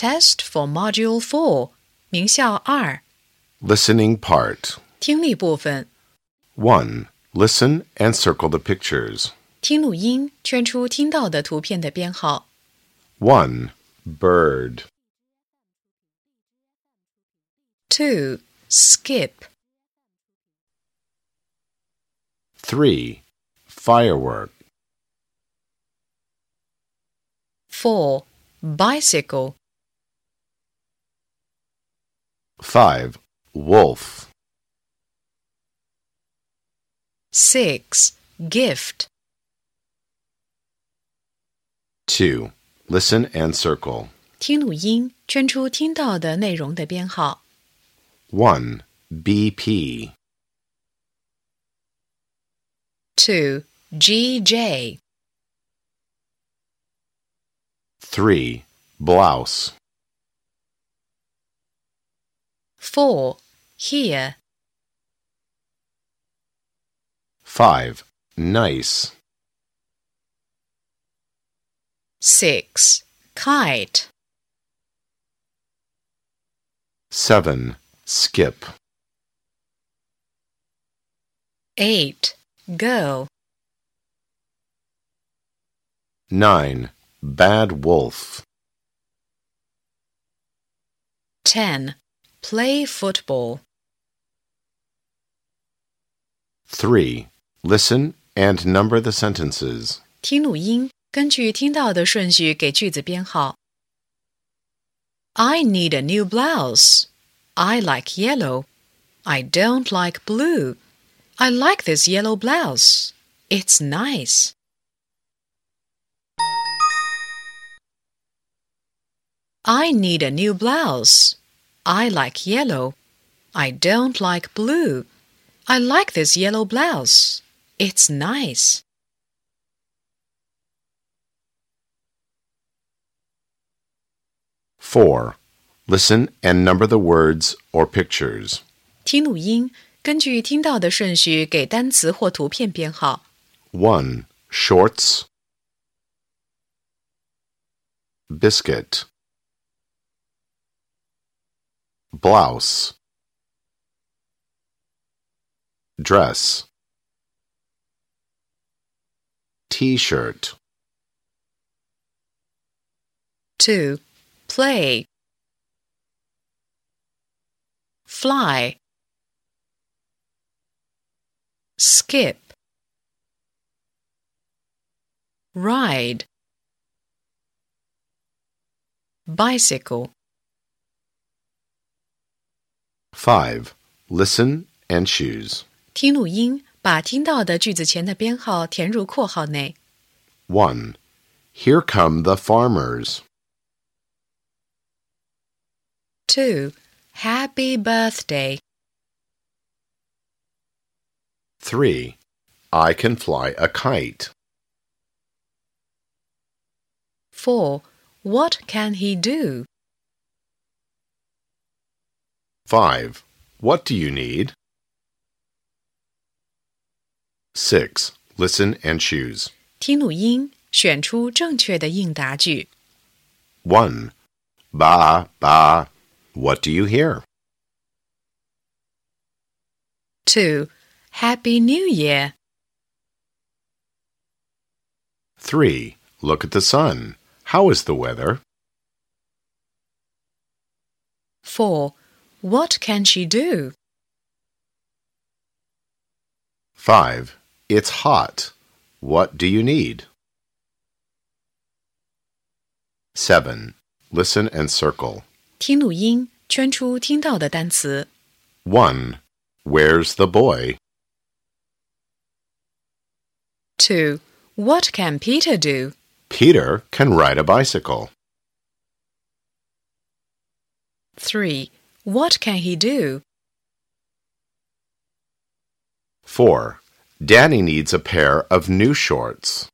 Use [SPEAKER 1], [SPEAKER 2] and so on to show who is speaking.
[SPEAKER 1] Test for Module Four，名校二，
[SPEAKER 2] Listening part.
[SPEAKER 1] 听力部分。
[SPEAKER 2] 1. Listen and circle the pictures.
[SPEAKER 1] 听录音，圈出听到的图片的编号。
[SPEAKER 2] 1. Bird.
[SPEAKER 1] 2. Skip.
[SPEAKER 2] 3. Firework.
[SPEAKER 1] 4. Bicycle.
[SPEAKER 2] 5. Wolf.
[SPEAKER 1] 6. Gift.
[SPEAKER 2] 2. Listen and circle.
[SPEAKER 1] 听录音，圈出听到的内容的编号。
[SPEAKER 2] 1. BP.
[SPEAKER 1] 2. GJ.
[SPEAKER 2] 3. Blouse.
[SPEAKER 1] 4. Here.
[SPEAKER 2] 5. Nice.
[SPEAKER 1] 6. Kite.
[SPEAKER 2] 7. Skip.
[SPEAKER 1] 8. Go.
[SPEAKER 2] 9. Bad wolf.
[SPEAKER 1] 10. Play football.
[SPEAKER 2] 3. Listen and number the sentences.
[SPEAKER 1] 听录音，根据听到的顺序给句子编号。I need a new blouse. I like yellow. I don't like blue. I like this yellow blouse. It's nice. I need a new blouse. I like yellow. I don't like blue. I like this yellow blouse. It's nice.
[SPEAKER 2] 4. Listen and number the words or pictures.
[SPEAKER 1] 听录音，根据听到的顺序给单词或图片编号。
[SPEAKER 2] 1. Shorts. Biscuit. Blouse. Dress. T-shirt.
[SPEAKER 1] 2. Play. Fly. Skip. Ride. Bicycle.
[SPEAKER 2] 5. Listen and choose.
[SPEAKER 1] 听录音，把听到的句子前的编号填入括号内。
[SPEAKER 2] 1. Here come the farmers.
[SPEAKER 1] 2. Happy birthday.
[SPEAKER 2] 3. I can fly a kite.
[SPEAKER 1] 4. What can he do?
[SPEAKER 2] 5. What do you need? 6. Listen and choose.
[SPEAKER 1] 听录音，选出正确的应答句。
[SPEAKER 2] 1. Ba, ba. What do you hear?
[SPEAKER 1] 2. Happy New Year.
[SPEAKER 2] 3. Look at the sun. How is the weather?
[SPEAKER 1] 4. What can she do?
[SPEAKER 2] 5. It's hot. What do you need? 7. Listen and circle.
[SPEAKER 1] 听录音，圈出听到的单词。
[SPEAKER 2] 1. Where's the boy?
[SPEAKER 1] 2. What can Peter do?
[SPEAKER 2] Peter can ride a bicycle.
[SPEAKER 1] 3. What can he do?
[SPEAKER 2] 4. Danny needs a pair of new shorts.